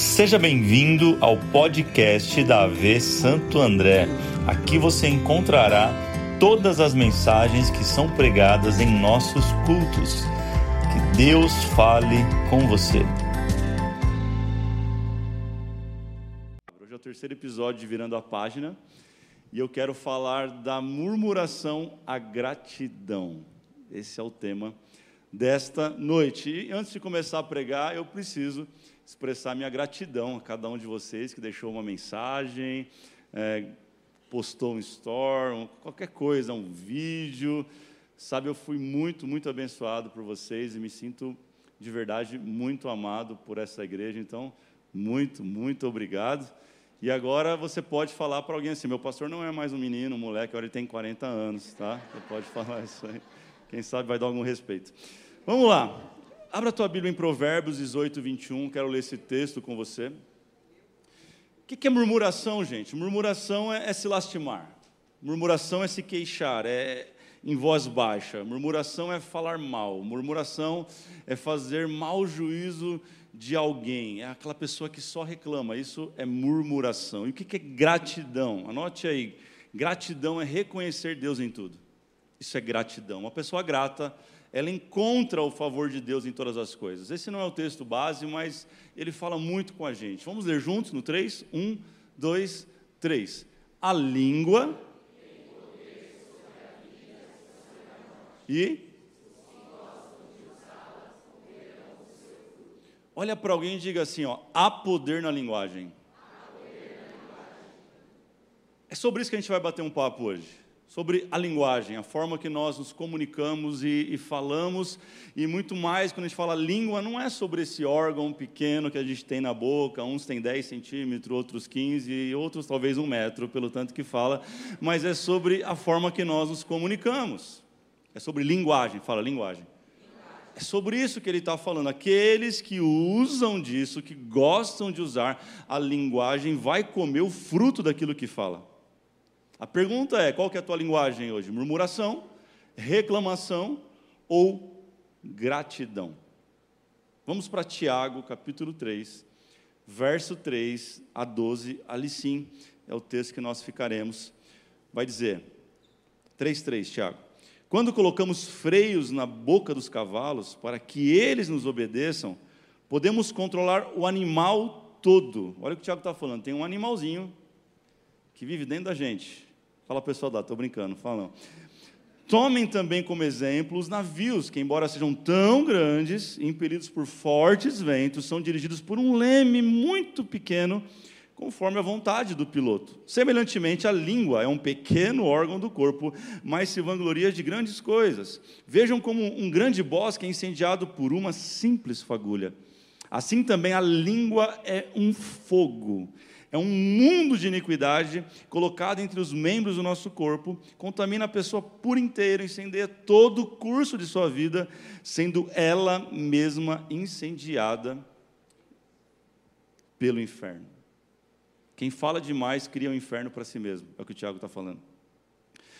Seja bem-vindo ao podcast da AV Santo André. Aqui você encontrará todas as mensagens que são pregadas em nossos cultos. Que Deus fale com você. Hoje é o terceiro episódio de Virando a Página e eu quero falar da murmuração à gratidão. Esse é o tema desta noite. E antes de começar a pregar, eu preciso expressar minha gratidão a cada um de vocês que deixou uma mensagem, é, postou um store, um, qualquer coisa, um vídeo. Sabe, eu fui muito, muito abençoado por vocês e me sinto de verdade muito amado por essa igreja. Então, muito, muito obrigado. E agora você pode falar para alguém assim: meu pastor não é mais um menino, um moleque, agora ele tem 40 anos, tá? Você pode falar isso aí. Quem sabe vai dar algum respeito. Vamos lá. Abra a tua Bíblia em Provérbios 18, 21. Quero ler esse texto com você. O que é murmuração, gente? Murmuração é, é se lastimar. Murmuração é se queixar, é em voz baixa. Murmuração é falar mal. Murmuração é fazer mau juízo de alguém. É aquela pessoa que só reclama. Isso é murmuração. E o que é gratidão? Anote aí. Gratidão é reconhecer Deus em tudo. Isso é gratidão. Uma pessoa grata ela encontra o favor de Deus em todas as coisas. Esse não é o texto base, mas ele fala muito com a gente. Vamos ler juntos no 3? 1, 2, 3. A língua. E. Olha para alguém e diga assim: ó, há poder na linguagem. É sobre isso que a gente vai bater um papo hoje sobre a linguagem, a forma que nós nos comunicamos e, e, falamos, e muito mais, quando a gente fala língua, não é sobre esse órgão pequeno que a gente tem na boca, uns têm 10 centímetros, outros 15, e outros talvez um metro, pelo tanto que fala, mas é sobre a forma que nós nos comunicamos, é sobre linguagem, fala linguagem. É sobre isso que ele está falando. Aqueles que usam disso, que gostam de usar a linguagem, vai comer o fruto daquilo que fala. A pergunta é: qual que é a tua linguagem hoje? Murmuração, reclamação ou gratidão? Vamos para Tiago, capítulo 3, verso 3 a 12. Ali sim é o texto que nós ficaremos. Vai dizer: 3,3, Tiago. Quando colocamos freios na boca dos cavalos para que eles nos obedeçam, podemos controlar o animal todo. Olha o que o Tiago está falando: tem um animalzinho que vive dentro da gente. Fala pessoal da, estou brincando, fala não. Tomem também como exemplo os navios, que, embora sejam tão grandes, impelidos por fortes ventos, são dirigidos por um leme muito pequeno, conforme a vontade do piloto. Semelhantemente, a língua é um pequeno órgão do corpo, mas se vangloria de grandes coisas. Vejam como um grande bosque é incendiado por uma simples fagulha. Assim também a língua é um fogo é um mundo de iniquidade colocado entre os membros do nosso corpo, contamina a pessoa por inteiro, incendeia todo o curso de sua vida, sendo ela mesma incendiada pelo inferno. Quem fala demais cria um inferno para si mesmo, é o que o Tiago está falando.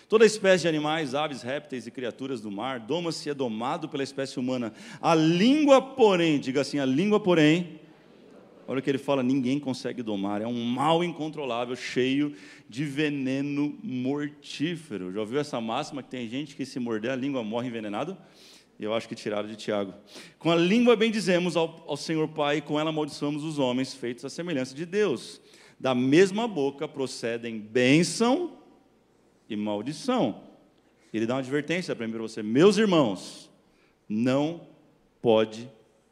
Toda espécie de animais, aves, répteis e criaturas do mar, doma-se é domado pela espécie humana. A língua, porém, diga assim, a língua, porém, Olha o que ele fala: ninguém consegue domar, é um mal incontrolável, cheio de veneno mortífero. Já ouviu essa máxima que tem gente que se morder a língua morre envenenado? Eu acho que tiraram de Tiago. Com a língua bendizemos ao, ao Senhor Pai, e com ela amaldiçoamos os homens feitos à semelhança de Deus. Da mesma boca procedem bênção e maldição. Ele dá uma advertência para mim para você, meus irmãos, não pode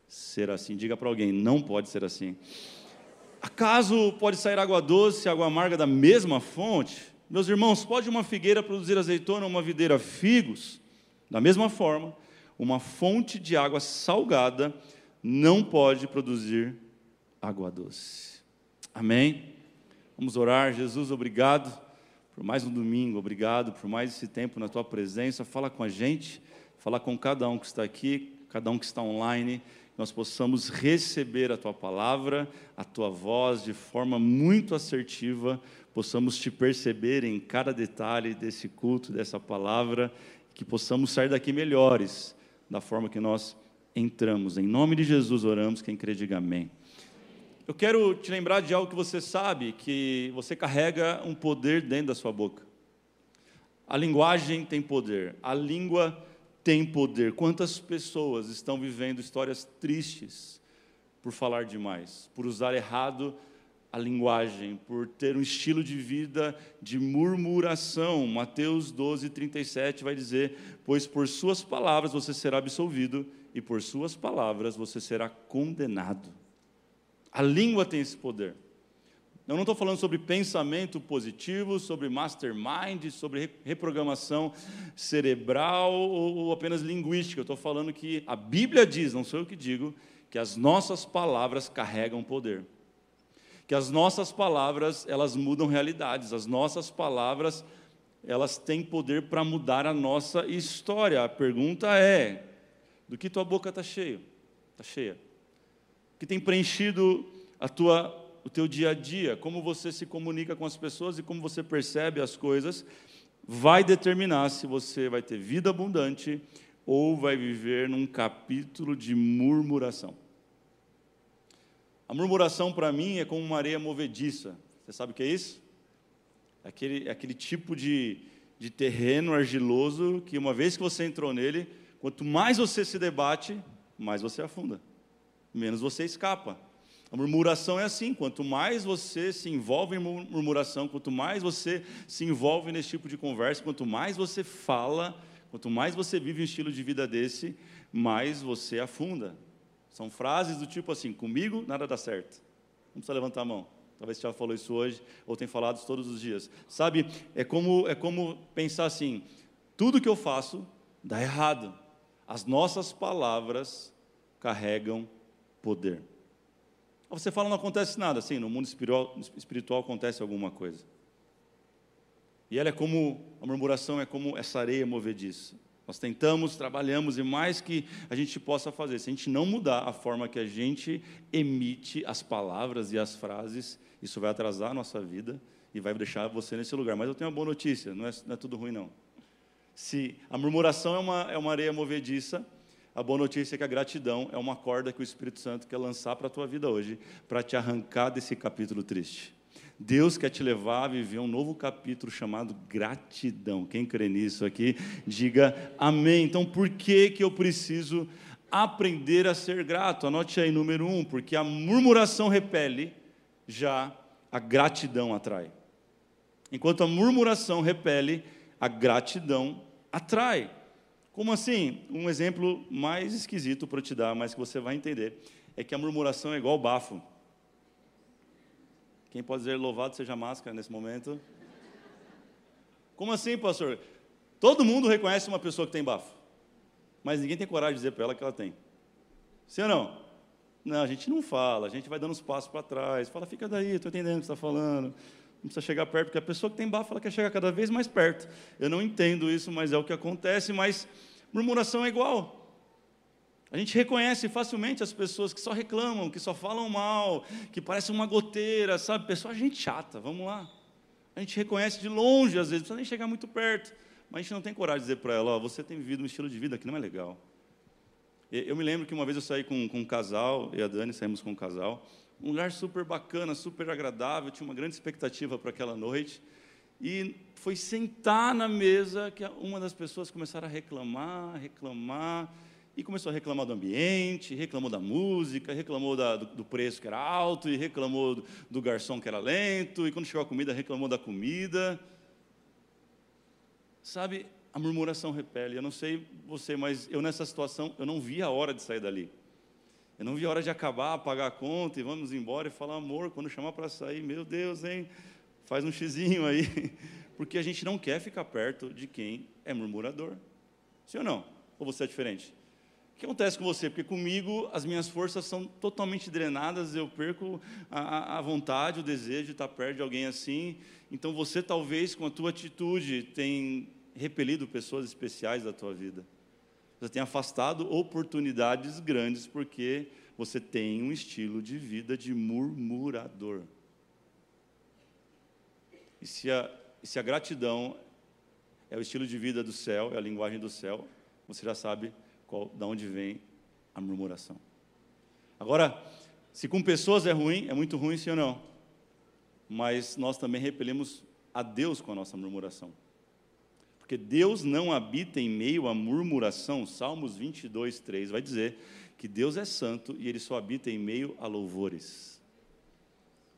ser assim. Diga para alguém: não pode ser assim. Acaso pode sair água doce e água amarga da mesma fonte? Meus irmãos, pode uma figueira produzir azeitona ou uma videira figos? Da mesma forma, uma fonte de água salgada não pode produzir água doce. Amém? Vamos orar. Jesus, obrigado por mais um domingo, obrigado por mais esse tempo na tua presença. Fala com a gente, fala com cada um que está aqui, cada um que está online nós possamos receber a tua palavra, a tua voz de forma muito assertiva, possamos te perceber em cada detalhe desse culto, dessa palavra, que possamos sair daqui melhores da forma que nós entramos. Em nome de Jesus oramos, quem crê diga amém. eu quero te lembrar de algo que você sabe, que você carrega um poder dentro da sua boca. A linguagem tem poder, a língua tem poder. Quantas pessoas estão vivendo histórias tristes por falar demais, por usar errado a linguagem, por ter um estilo de vida de murmuração. Mateus 12, 37 vai dizer: Pois por suas palavras você será absolvido, e por suas palavras você será condenado. A língua tem esse poder. Eu não estou falando sobre pensamento positivo, sobre mastermind, sobre reprogramação cerebral ou apenas linguística. Eu estou falando que a Bíblia diz, não sou eu que digo, que as nossas palavras carregam poder que as nossas palavras, elas mudam realidades, as nossas palavras, elas têm poder para mudar a nossa história. A pergunta é: do que tua boca está cheia? Está cheia. O que tem preenchido a tua, o teu dia a dia? Como você se comunica com as pessoas e como você percebe as coisas, vai determinar se você vai ter vida abundante ou vai viver num capítulo de murmuração. A murmuração para mim é como uma areia movediça. Você sabe o que é isso? É aquele, é aquele tipo de, de terreno argiloso que, uma vez que você entrou nele, quanto mais você se debate, mais você afunda, menos você escapa. A murmuração é assim: quanto mais você se envolve em murmuração, quanto mais você se envolve nesse tipo de conversa, quanto mais você fala, quanto mais você vive um estilo de vida desse, mais você afunda. São frases do tipo assim: comigo nada dá certo. Não precisa levantar a mão. Talvez você já falou isso hoje ou tem falado todos os dias. Sabe, é como, é como pensar assim: tudo que eu faço dá errado. As nossas palavras carregam poder. Você fala, não acontece nada. Sim, no mundo espiritual, espiritual acontece alguma coisa. E ela é como, a murmuração é como essa areia movediça. Nós tentamos, trabalhamos e mais que a gente possa fazer, se a gente não mudar a forma que a gente emite as palavras e as frases, isso vai atrasar a nossa vida e vai deixar você nesse lugar. Mas eu tenho uma boa notícia, não é, não é tudo ruim não. Se a murmuração é uma, é uma areia movediça, a boa notícia é que a gratidão é uma corda que o Espírito Santo quer lançar para a tua vida hoje, para te arrancar desse capítulo triste. Deus quer te levar a viver um novo capítulo chamado gratidão. Quem crê nisso aqui, diga amém. Então, por que, que eu preciso aprender a ser grato? Anote aí, número um, porque a murmuração repele, já a gratidão atrai. Enquanto a murmuração repele, a gratidão atrai. Como assim? Um exemplo mais esquisito para te dar, mas que você vai entender, é que a murmuração é igual bafo. Quem pode dizer louvado seja a máscara nesse momento? Como assim, pastor? Todo mundo reconhece uma pessoa que tem bafo, mas ninguém tem coragem de dizer para ela que ela tem. Sim ou não? Não, a gente não fala, a gente vai dando uns passos para trás, fala, fica daí, estou entendendo o que você está falando. Não precisa chegar perto, porque a pessoa que tem bafo, ela quer chegar cada vez mais perto. Eu não entendo isso, mas é o que acontece, mas murmuração é igual. A gente reconhece facilmente as pessoas que só reclamam, que só falam mal, que parecem uma goteira, sabe? Pessoa, gente chata, vamos lá. A gente reconhece de longe, às vezes, não precisa nem chegar muito perto. Mas a gente não tem coragem de dizer para ela, ó, você tem vivido um estilo de vida que não é legal. Eu me lembro que uma vez eu saí com, com um casal, eu e a Dani saímos com um casal, um lugar super bacana, super agradável, tinha uma grande expectativa para aquela noite. E foi sentar na mesa que uma das pessoas começaram a reclamar, reclamar, e começou a reclamar do ambiente, reclamou da música, reclamou da, do, do, preço que era alto, e reclamou do, do, garçom que era lento, e quando chegou a comida, reclamou da comida. Sabe, a murmuração repele. Eu não sei você, mas eu nessa situação, eu não vi a hora de sair dali. Eu não vi a hora de acabar, pagar a conta e vamos embora e falar, amor, quando chamar para sair, meu Deus, hein? Faz um xizinho aí. Porque a gente não quer ficar perto de quem é murmurador. Sim ou não? Ou você é diferente? O que acontece com você? Porque comigo as minhas forças são totalmente drenadas, eu perco a, a, vontade, o desejo de estar perto de alguém assim. Então você talvez com a tua atitude tem repelido pessoas especiais da tua vida. Você tem afastado oportunidades grandes porque você tem um estilo de vida de murmurador. E se a, se a gratidão é o estilo de vida do céu, é a linguagem do céu, você já sabe qual, da onde vem a murmuração. Agora, Se com pessoas é ruim, é muito ruim, sim ou não? Mas nós também repelimos a Deus com a nossa murmuração. Porque Deus não habita em meio à murmuração. Salmos 22, 3 vai dizer que Deus é santo e ele só habita em meio a louvores,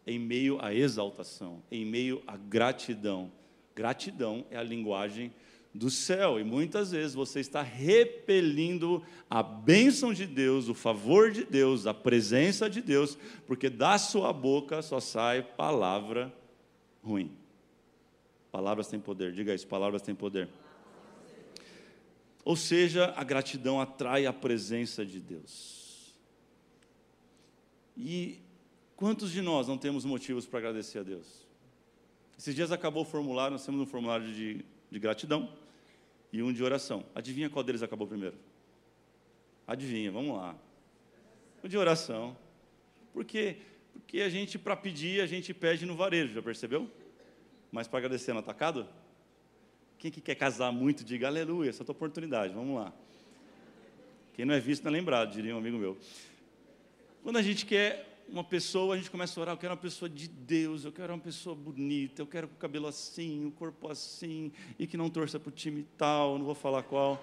em meio à exaltação, em meio à gratidão. Gratidão é a linguagem do céu. E muitas vezes você está repelindo a bênção de Deus, o favor de Deus, a presença de Deus, porque da sua boca só sai palavra ruim. Palavras têm poder, diga isso, palavras têm poder. Ou seja, a gratidão atrai a presença de Deus. E quantos de nós não temos motivos para agradecer a Deus? Esses dias acabou o formulário, nós temos um formulário de, de gratidão e um de oração. Adivinha qual deles acabou primeiro? Adivinha, vamos lá. O de oração. Por quê? Porque a gente, para pedir, a gente pede no varejo, já percebeu? Mas para agradecer no atacado? Quem que quer casar muito, diga aleluia, essa é a tua oportunidade, vamos lá. Quem não é visto não é lembrado, diria um amigo meu. Quando a gente quer uma pessoa, a gente começa a orar, eu quero uma pessoa de Deus, eu quero uma pessoa bonita, eu quero com o cabelo assim, o corpo assim, e que não torça para o time tal, não vou falar qual.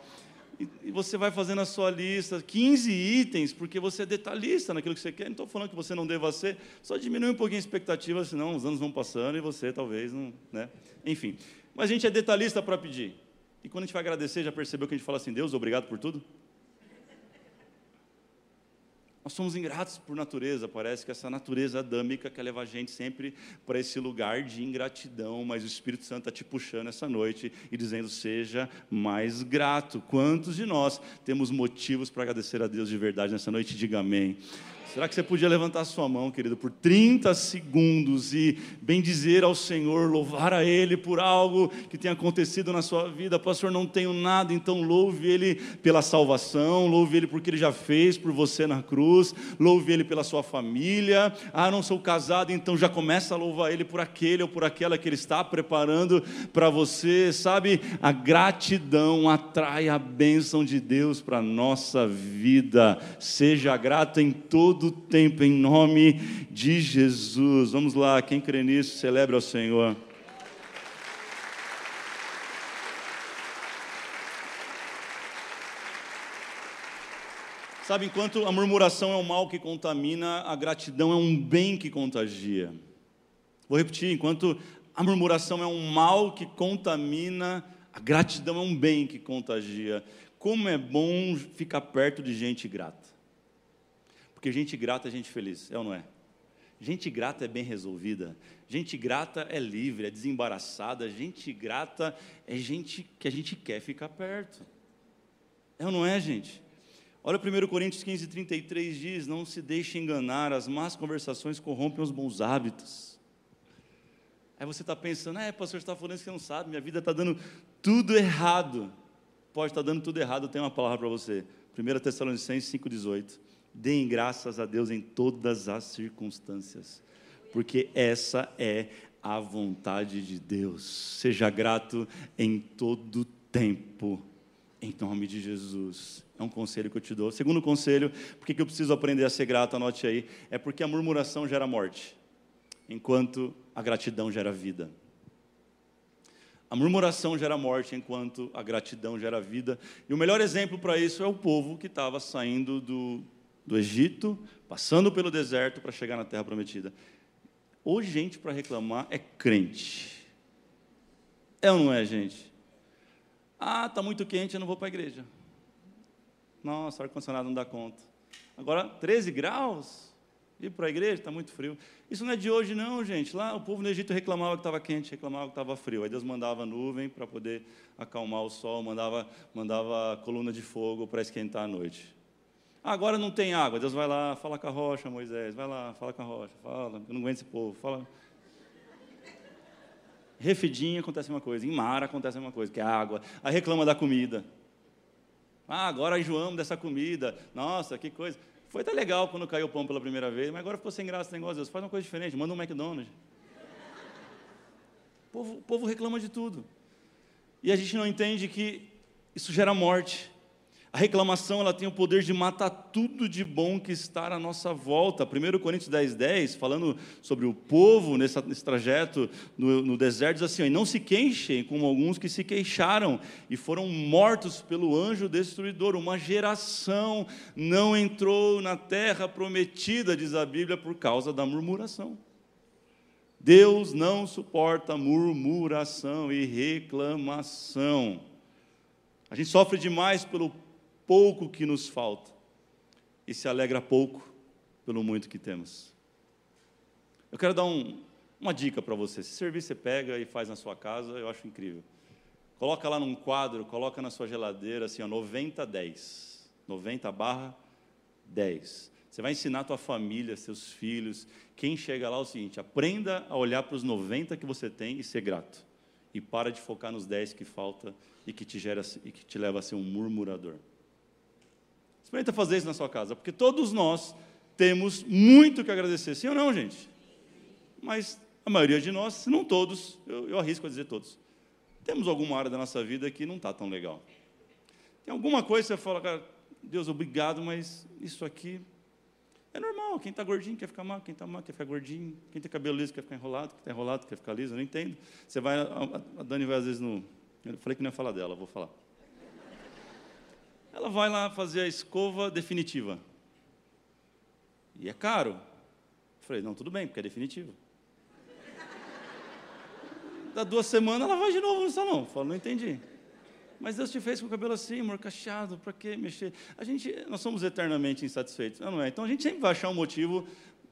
E, você vai fazendo a sua lista, 15 itens, porque você é detalhista naquilo que você quer. Não estou falando que você não deva ser, só diminui um pouquinho a expectativa, senão os anos vão passando e você talvez não. Né? Enfim. Mas a gente é detalhista para pedir. E quando a gente vai agradecer, já percebeu que a gente fala assim: Deus, obrigado por tudo? Nós somos ingratos por natureza, parece que essa natureza adâmica quer levar a gente sempre para esse lugar de ingratidão, mas o Espírito Santo está te puxando essa noite e dizendo: seja mais grato. Quantos de nós temos motivos para agradecer a Deus de verdade nessa noite? Diga amém. Será que você podia levantar sua mão, querido, por 30 segundos e bendizer ao Senhor, louvar a Ele por algo que tenha acontecido na sua vida? Pastor, não tenho nada, então louve Ele pela salvação, louve Ele porque Ele já fez por você na cruz, louve Ele pela sua família. Ah, não sou casado, então já começa a louvar Ele por aquele ou por aquela que Ele está preparando para você. Sabe, a gratidão atrai a bênção de Deus para a nossa vida. Seja grato em todo todo tempo, em nome de Jesus. Vamos lá, quem crê nisso, celebre ao Senhor. Sabe, enquanto a murmuração é um mal que contamina, a gratidão é um bem que contagia. Vou repetir: enquanto a murmuração é um mal que contamina, a gratidão é um bem que contagia. Como é bom ficar perto de gente grata. Porque gente grata é gente feliz, é ou não é? Gente grata é bem resolvida, gente grata é livre, é desembaraçada, gente grata é gente que a gente quer ficar perto. É ou não é, gente? Olha 1 Coríntios 15, 33 diz: Não se deixe enganar, as más conversações corrompem os bons hábitos. Aí você está pensando, é, pastor, está falando isso que não sabe, minha vida está dando tudo errado. Pode estar tá dando tudo errado, eu tenho uma palavra para você. 1 Tessalonicenses 5,18. Deem graças a Deus em todas as circunstâncias, porque essa é a vontade de Deus. Seja grato em todo tempo, em nome de Jesus. É um conselho que eu te dou. Segundo conselho, por que eu preciso aprender a ser grato? Anote aí. É porque a murmuração gera morte, enquanto a gratidão gera vida. A murmuração gera morte, enquanto a gratidão gera vida. E o melhor exemplo para isso é o povo que estava saindo do, do Egito, passando pelo deserto para chegar na terra prometida. Hoje, gente para reclamar é crente. É ou não é, gente? Ah, está muito quente, eu não vou para a igreja. Nossa, ar-condicionado não dá conta. Agora, 13 graus? Ir para a igreja? Está muito frio. Isso não é de hoje, não, gente. Lá o povo no Egito reclamava que estava quente, reclamava que estava frio. Aí Deus mandava nuvem para poder acalmar o sol, mandava, mandava coluna de fogo para esquentar a noite. Agora não tem água. Deus vai lá, fala com a rocha, Moisés. Vai lá, fala com a rocha. Fala, eu não aguento esse povo. Fala. Refidinho acontece uma coisa, em mar acontece uma coisa, que é água. Aí reclama da comida. Ah, agora enjoamos dessa comida. Nossa, que coisa. Foi até legal quando caiu o pão pela primeira vez, mas agora ficou sem graça o negócio. Deus faz uma coisa diferente, manda um McDonald's. O povo, o povo reclama de tudo. E a gente não entende que isso gera morte. A reclamação ela tem o poder de matar tudo de bom que está à nossa volta. 1 Coríntios 10, 10, falando sobre o povo nesse, nesse trajeto no, no, deserto, diz assim: e não se queixem como alguns que se queixaram e foram mortos pelo anjo destruidor. Uma geração não entrou na terra prometida, diz a Bíblia, por causa da murmuração. Deus não suporta murmuração e reclamação. A gente sofre demais pelo pouco que nos falta e se alegra pouco pelo muito que temos. Eu quero dar um, uma dica para você. Se servir, você pega e faz na sua casa, eu acho incrível. Coloca lá num quadro, coloca na sua geladeira assim, ó, 90 10. 90 barra 10. Você vai ensinar a tua família, seus filhos. Quem chega lá é o seguinte: aprenda a olhar para os 90 que você tem e ser grato. E para de focar nos 10 que falta e que te gera e que te leva a ser um murmurador. Experimenta fazer isso na sua casa, porque todos nós temos muito que agradecer, sim ou não, gente? Mas a maioria de nós, se não todos, eu, eu arrisco a dizer todos, temos alguma área da nossa vida que não está tão legal. Tem alguma coisa que você fala, cara, Deus, obrigado, mas isso aqui é normal. Quem está gordinho quer ficar mal, quem está mal quer ficar gordinho, quem tem cabelo liso quer ficar enrolado, quem está enrolado quer ficar liso, eu não entendo. Você vai, a Dani vai às vezes no. Eu falei que não ia falar dela, vou falar. Ela vai lá fazer a escova definitiva. E é caro. Eu falei, não, tudo bem, porque é definitivo. Da duas semanas ela vai de novo no salão. Eu falo, não entendi. Mas Deus te fez com o cabelo assim, morcacheado, para que mexer? A gente, nós somos eternamente insatisfeitos, não é? Então a gente sempre vai achar um motivo,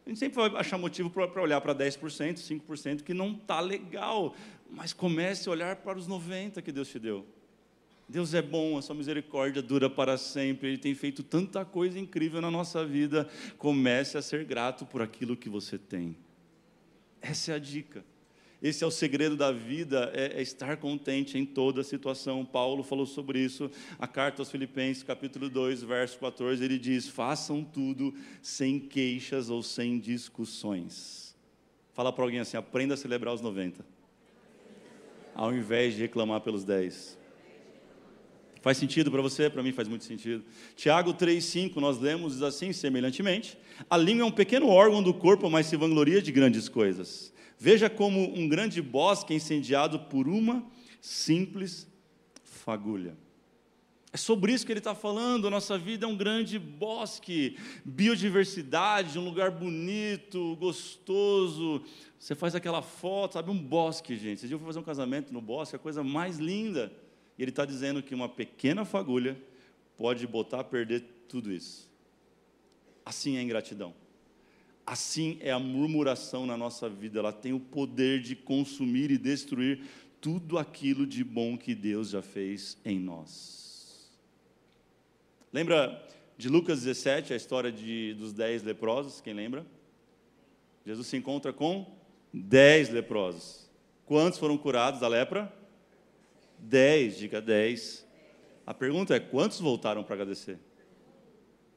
a gente sempre vai achar motivo para olhar para 10%, 5% que não está legal. Mas comece a olhar para os 90% que Deus te deu. Deus é bom, a sua misericórdia dura para sempre, Ele tem feito tanta coisa incrível na nossa vida. Comece a ser grato por aquilo que você tem. Essa é a dica. Esse é o segredo da vida, é, é, estar contente em toda situação. Paulo falou sobre isso, a carta aos Filipenses, capítulo 2, verso 14, ele diz: façam tudo sem queixas ou sem discussões. Fala para alguém assim: aprenda a celebrar os 90, ao invés de reclamar pelos 10. Faz sentido para você? Para mim faz muito sentido. Tiago 3,5, nós lemos assim, semelhantemente: A língua é um pequeno órgão do corpo, mas se vangloria de grandes coisas. Veja como um grande bosque incendiado por uma simples fagulha. É sobre isso que ele está falando. Nossa vida é um grande bosque, biodiversidade, um lugar bonito, gostoso. Você faz aquela foto, sabe, um bosque, gente. Esse dia eu fui fazer um casamento no bosque, é a coisa mais linda. E ele está dizendo que uma pequena fagulha pode botar a perder tudo isso. Assim é a ingratidão. Assim é a murmuração na nossa vida. Ela tem o poder de consumir e destruir tudo aquilo de bom que Deus já fez em nós. Lembra de Lucas 17, a história de, dos dez leprosos? Quem lembra? Jesus se encontra com dez leprosos. Quantos foram curados da lepra? Dez, diga dez. A pergunta é: quantos voltaram para agradecer?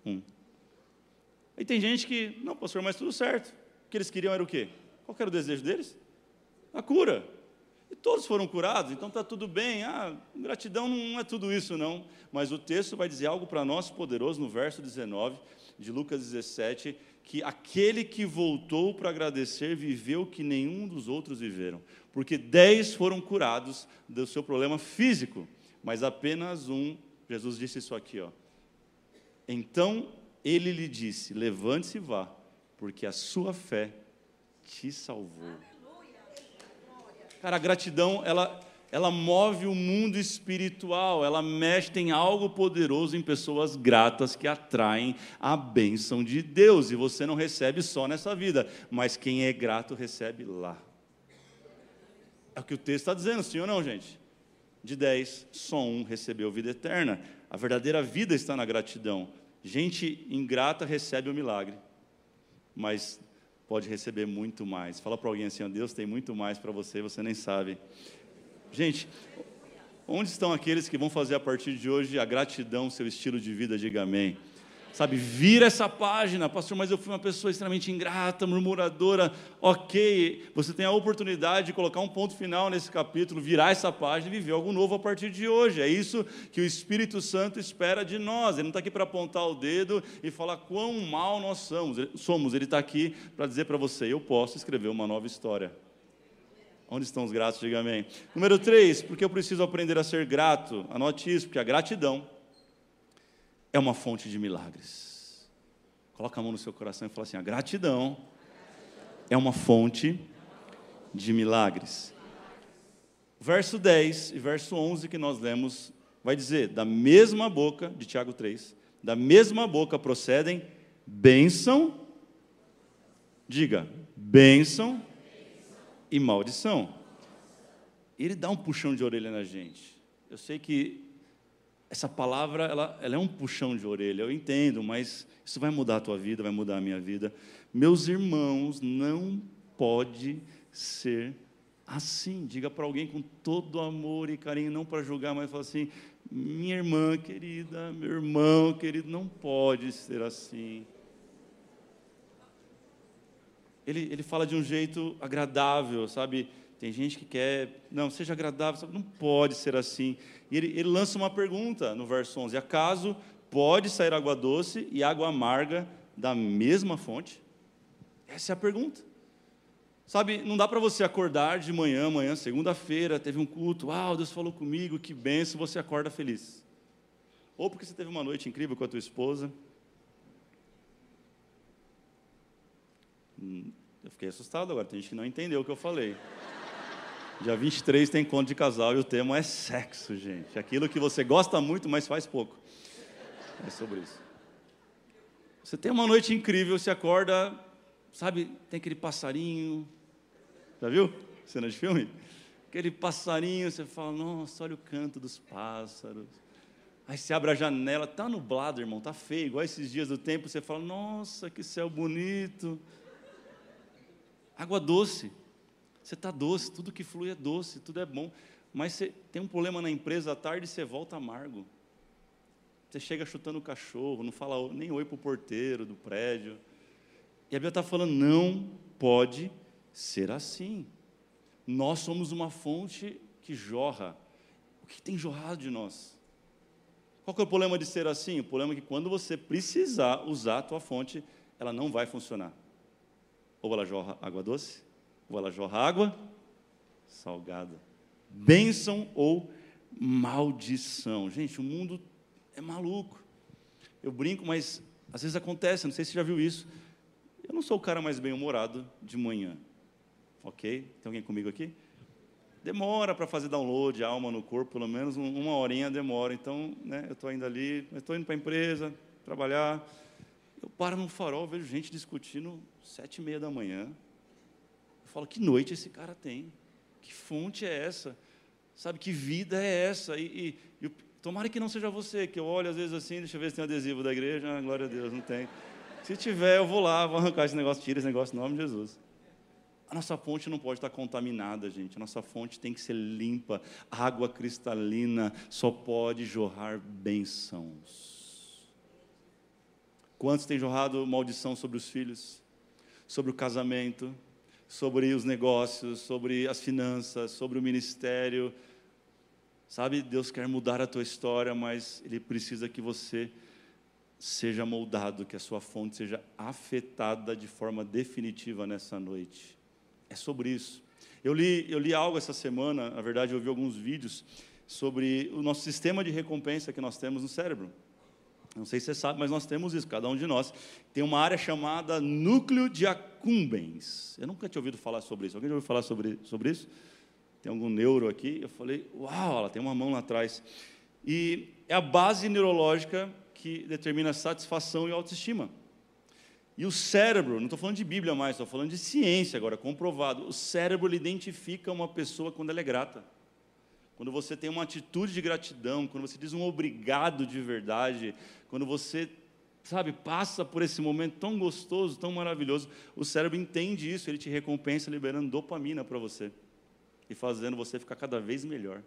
Um. Aí tem gente que, não, pastor, mas tudo certo. O que eles queriam era o quê? Qual era o desejo deles? A cura. E todos foram curados, então está tudo bem. Ah, gratidão não é tudo isso, não. Mas o texto vai dizer algo para nós poderoso no verso 19 de Lucas 17, que aquele que voltou para agradecer viveu que nenhum dos outros viveram porque dez foram curados do seu problema físico, mas apenas um, Jesus disse isso aqui, ó. Então ele lhe disse: Levante-se e vá, porque a sua fé te salvou. Cara, a gratidão, ela, ela move o mundo espiritual, ela mexe, tem algo poderoso em pessoas gratas que atraem a bênção de Deus, e você não recebe só nessa vida, mas quem é grato recebe lá. É o que o texto está dizendo, sim ou não, gente? De dez, só um recebeu vida eterna. A verdadeira vida está na gratidão. Gente ingrata recebe o milagre, mas pode receber muito mais. Fala para alguém assim: Deus tem muito mais para você, você nem sabe. Gente, onde estão aqueles que vão fazer a partir de hoje a gratidão seu estilo de vida? Diga amém. Sabe, vira essa página, pastor, mas eu fui uma pessoa extremamente ingrata, murmuradora. Ok, você tem a oportunidade de colocar um ponto final nesse capítulo, virar essa página e viver algo novo a partir de hoje. É isso que o Espírito Santo espera de nós. Ele não está aqui para apontar o dedo e falar quão mal nós somos. Ele está aqui para dizer para você: eu posso escrever uma nova história. Onde estão os gratos? Diga amém. Número 3, porque eu preciso aprender a ser grato. Anote isso, porque a gratidão é uma fonte de milagres. Coloca a mão no seu coração e fala assim: a gratidão é uma fonte de milagres. Verso 10 e verso 11 que nós lemos vai dizer: da mesma boca, de Tiago 3, da mesma boca procedem bênção, diga, bênção e maldição. Ele dá um puxão de orelha na gente. Eu sei que essa palavra ela, ela é um puxão de orelha, eu entendo, mas isso vai mudar a tua vida, vai mudar a minha vida. Meus irmãos, não pode ser assim. Diga para alguém com todo amor e carinho, não para julgar, mas fala assim: minha irmã querida, meu irmão querido, não pode ser assim. Ele, ele fala de um jeito agradável, sabe? Tem gente que quer, não, seja agradável, sabe? não pode ser assim. E ele, ele lança uma pergunta no verso 11: Acaso pode sair água doce e água amarga da mesma fonte? Essa é a pergunta. Sabe, não dá para você acordar de manhã, amanhã, segunda-feira, teve um culto, uau, Deus falou comigo, que benção, você acorda feliz. Ou porque você teve uma noite incrível com a tua esposa. Eu fiquei assustado agora, tem gente que não entendeu o que eu falei. Dia 23 tem encontro de casal e o tema é sexo, gente. Aquilo que você gosta muito, mas faz pouco. É sobre isso. Você tem uma noite incrível, você acorda, sabe, tem aquele passarinho. Já viu? Cena de filme? Aquele passarinho, você fala, nossa, olha o canto dos pássaros. Aí você abre a janela, tá nublado, irmão, tá feio, igual esses dias do tempo, você fala, nossa, que céu bonito. Água doce. Você está doce, tudo que flui é doce, tudo é bom. Mas você tem um problema na empresa, à tarde você volta amargo. Você chega chutando o cachorro, não fala nem oi para o porteiro do prédio. E a Bíblia está falando, não pode ser assim. Nós somos uma fonte que jorra. O que tem jorrado de nós? Qual que é o problema de ser assim? O problema é que quando você precisar usar a tua fonte, ela não vai funcionar. Ou ela jorra água doce, ou ela jorra água salgada. Bênção ou maldição. Gente, o mundo é maluco. Eu brinco, mas às vezes acontece, não sei se você já viu isso. Eu não sou o cara mais bem-humorado de manhã. Ok? Tem alguém comigo aqui? Demora para fazer download, alma no corpo, pelo menos uma horinha demora. Então, né, eu estou indo ali, estou indo para a empresa, trabalhar. Eu paro no farol, vejo gente discutindo sete e meia da manhã. Eu falo, que noite esse cara tem? Que fonte é essa? Sabe, que vida é essa? E, e, e tomara que não seja você, que eu olho às vezes assim, deixa eu ver se tem adesivo da igreja, ah, glória a Deus, não tem. Se tiver, eu vou lá, vou arrancar esse negócio, tira esse negócio em nome de Jesus. A nossa fonte não pode estar contaminada, gente. A nossa fonte tem que ser limpa. Água cristalina só pode jorrar bênçãos. Quantos têm jorrado maldição sobre os filhos, sobre o casamento, sobre os negócios, sobre as finanças, sobre o ministério. Sabe, Deus quer mudar a tua história, mas Ele precisa que você seja moldado, que a sua fonte seja afetada de forma definitiva nessa noite. É sobre isso. Eu li, eu li algo essa semana, na verdade, eu vi alguns vídeos sobre o nosso sistema de recompensa que nós temos no cérebro. Não sei se você sabe, mas nós temos isso, cada um de nós. Tem uma área chamada núcleo de accumbens. Eu nunca tinha ouvido falar sobre isso. Alguém já ouviu falar sobre, sobre isso? Tem algum neuro aqui? Eu falei, uau, ela tem uma mão lá atrás. E é a base neurológica que determina satisfação e autoestima. E o cérebro, não estou falando de Bíblia mais, estou falando de ciência agora, comprovado. O cérebro identifica uma pessoa quando ela é grata quando você tem uma atitude de gratidão, quando você diz um obrigado de verdade, quando você, sabe, passa por esse momento tão gostoso, tão maravilhoso, o cérebro entende isso, ele te recompensa liberando dopamina para você e fazendo você ficar cada vez melhor.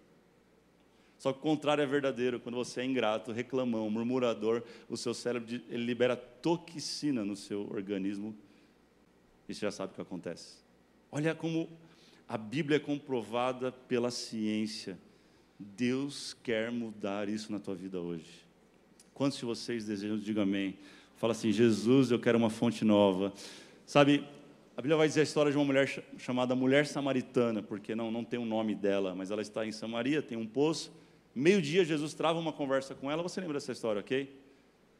Só que o contrário é verdadeiro. Quando você é ingrato, reclamão, murmurador, o seu cérebro libera toxina no seu organismo. E você já sabe o que acontece. Olha como a Bíblia é comprovada pela ciência. Deus quer mudar isso na tua vida hoje. Quantos de vocês desejam, diga amém. Fala assim: Jesus, eu quero uma fonte nova. Sabe, a Bíblia vai dizer a história de uma mulher chamada Mulher Samaritana, porque não, não tem o nome dela, mas ela está em Samaria, tem um poço. Meio-dia, Jesus trava uma conversa com ela. Você lembra dessa história, ok?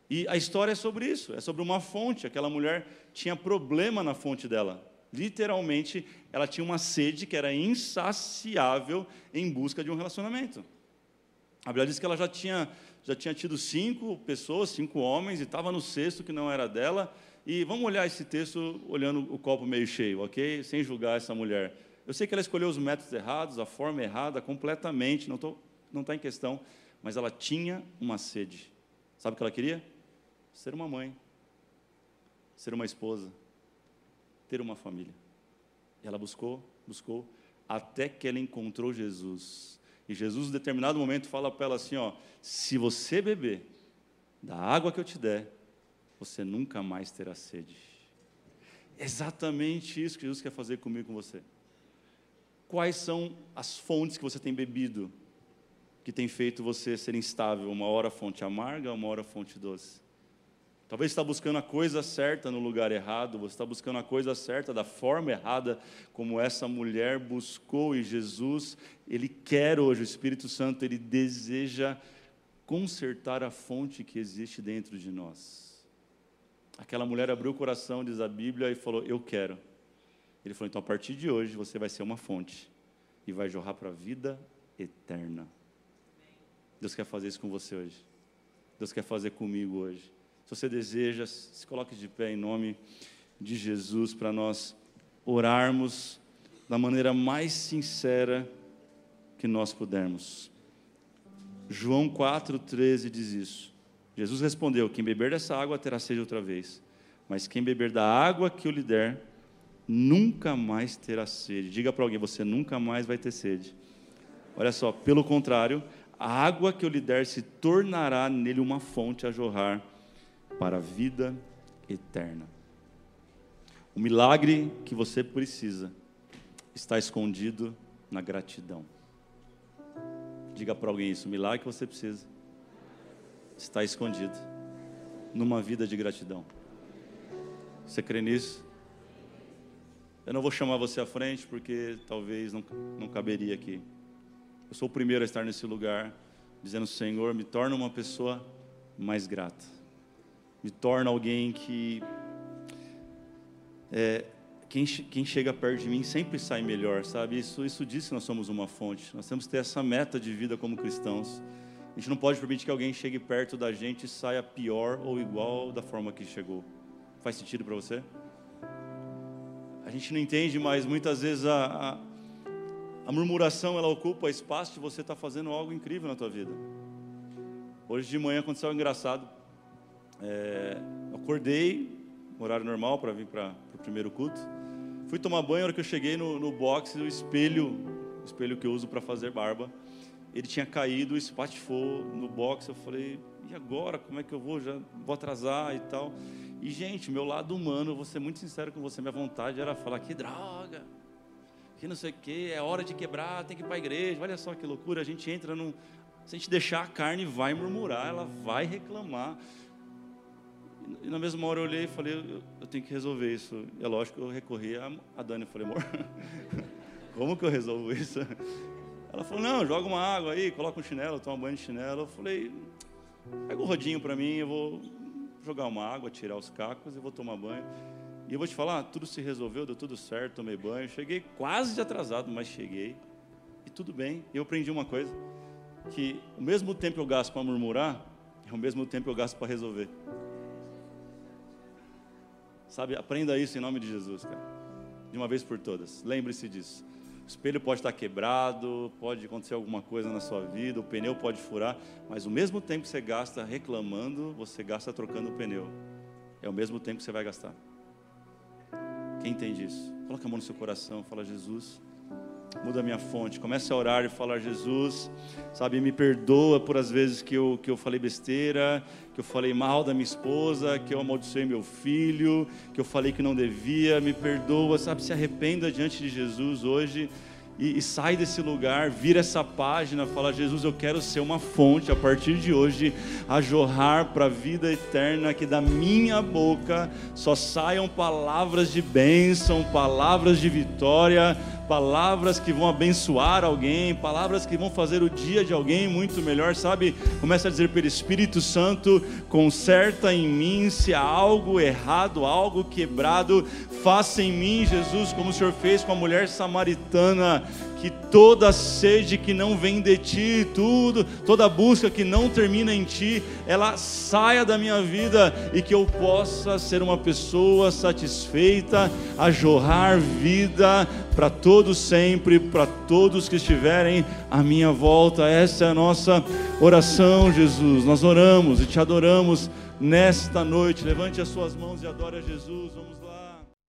E a história é sobre isso, é sobre uma fonte. Aquela mulher tinha problema na fonte dela. Literalmente, ela tinha uma sede que era insaciável em busca de um relacionamento. A Bíblia diz que ela já tinha, já tinha tido cinco pessoas, cinco homens, e estava no sexto que não era dela. E vamos olhar esse texto olhando o copo meio cheio, ok? Sem julgar essa mulher. Eu sei que ela escolheu os métodos errados, a forma errada, completamente, não está não tá em questão, mas ela tinha uma sede. Sabe o que ela queria? Ser uma mãe, ser uma esposa, ter uma família. E ela buscou, buscou, até que ela encontrou Jesus. E Jesus, em determinado momento, fala para ela assim: ó, se você beber da água que eu te der, você nunca mais terá sede. Exatamente isso que Jesus quer fazer comigo com você. Quais são as fontes que você tem bebido que tem feito você ser instável? Uma hora fonte amarga, uma hora fonte doce. Talvez está buscando a coisa certa no lugar errado, você está buscando a coisa certa da forma errada, como essa mulher buscou, e Jesus, Ele quer hoje, o Espírito Santo, Ele deseja consertar a fonte que existe dentro de nós. Aquela mulher abriu o coração, diz a Bíblia, e falou: Eu quero. Ele falou: Então, a partir de hoje, você vai ser uma fonte e vai jorrar para a vida eterna. Deus quer fazer isso com você hoje. Deus quer fazer comigo hoje. Se você deseja, se coloque de pé em nome de Jesus para nós orarmos da maneira mais sincera que nós pudermos. João 4,13 diz isso. Jesus respondeu: Quem beber dessa água terá sede outra vez, mas quem beber da água que eu lhe der, nunca mais terá sede. Diga para alguém: Você nunca mais vai ter sede. Olha só, pelo contrário, a água que eu lhe der se tornará nele uma fonte a jorrar para a vida eterna. O milagre que você precisa está escondido na gratidão. Diga para alguém isso: o milagre que você precisa está escondido numa vida de gratidão. Você crê nisso? Eu não vou chamar você à frente porque talvez não, não caberia aqui. Eu sou o primeiro a estar nesse lugar, dizendo: Senhor, me torna uma pessoa mais grata. Me torna alguém que. É, quem, quem chega perto de mim sempre sai melhor, sabe? Isso, isso diz que nós somos uma fonte. Nós temos que ter essa meta de vida como cristãos. A gente não pode permitir que alguém chegue perto da gente e saia pior ou igual da forma que chegou. Faz sentido para você? A gente não entende, mas muitas vezes a, a, a murmuração ela ocupa espaço de você estar tá fazendo algo incrível na tua vida. Hoje de manhã aconteceu algo engraçado. É, acordei, horário normal para vir para o primeiro culto. Fui tomar banho, na hora que eu cheguei no, no box, o espelho, o espelho que eu uso para fazer barba, ele tinha caído, espatifou no box. Eu falei, e agora? Como é que eu vou? Já vou atrasar e tal. E, gente, meu lado humano, vou ser muito sincero com você, minha vontade era falar: que droga, que não sei o que, é hora de quebrar, tem que ir para a igreja. Olha só que loucura, a gente entra num. Se a gente deixar a carne, vai murmurar, ela vai reclamar. E na mesma hora eu olhei e falei: eu, tenho que resolver isso. É lógico que eu recorri a, a Dani. Eu falei: amor, como que eu resolvo isso? Ela falou: Não, joga uma água aí, coloca um chinelo, toma banho de chinelo. Eu falei: Pega um rodinho para mim, eu vou jogar uma água, tirar os cacos e vou tomar banho. E eu vou te falar: tudo se resolveu, deu tudo certo, tomei banho. Cheguei quase de atrasado, mas cheguei. E tudo bem. E eu aprendi uma coisa: que o mesmo tempo eu gasto para murmurar, é o mesmo tempo eu gasto para resolver. Sabe, aprenda isso em nome de Jesus, cara. De uma vez por todas. Lembre-se disso. O espelho pode estar quebrado, pode acontecer alguma coisa na sua vida, o pneu pode furar, mas o mesmo tempo que você gasta reclamando, você gasta trocando o pneu. É o mesmo tempo que você vai gastar. Quem entende isso? Coloca a mão no seu coração, fala: Jesus, muda minha fonte. Comece a orar e falar, Jesus, sabe, me perdoa por as vezes que eu, que eu falei besteira, que eu falei mal da minha esposa, que eu amaldiçoei meu filho, que eu falei que não devia, me perdoa, sabe, se arrependa diante de Jesus hoje e, e, sai desse lugar, vira essa página, fala: Jesus, eu quero ser uma fonte a partir de hoje, a jorrar para a vida eterna, que da minha boca só saiam palavras de bênção, palavras de vitória, palavras que vão abençoar alguém, palavras que vão fazer o dia de alguém muito melhor, sabe? Começa a dizer pelo Espírito Santo: conserta em mim se há algo errado, algo quebrado, faça em mim, Jesus, como o Senhor fez com a mulher samaritana que toda sede que não vem de ti, tudo, toda busca que não termina em ti, ela saia da minha vida e que eu possa ser uma pessoa satisfeita, a jorrar vida para todos sempre, para todos que estiverem à minha volta. Essa é a nossa oração, Jesus. Nós oramos e te adoramos nesta noite. Levante as suas mãos e adore a Jesus. Vamos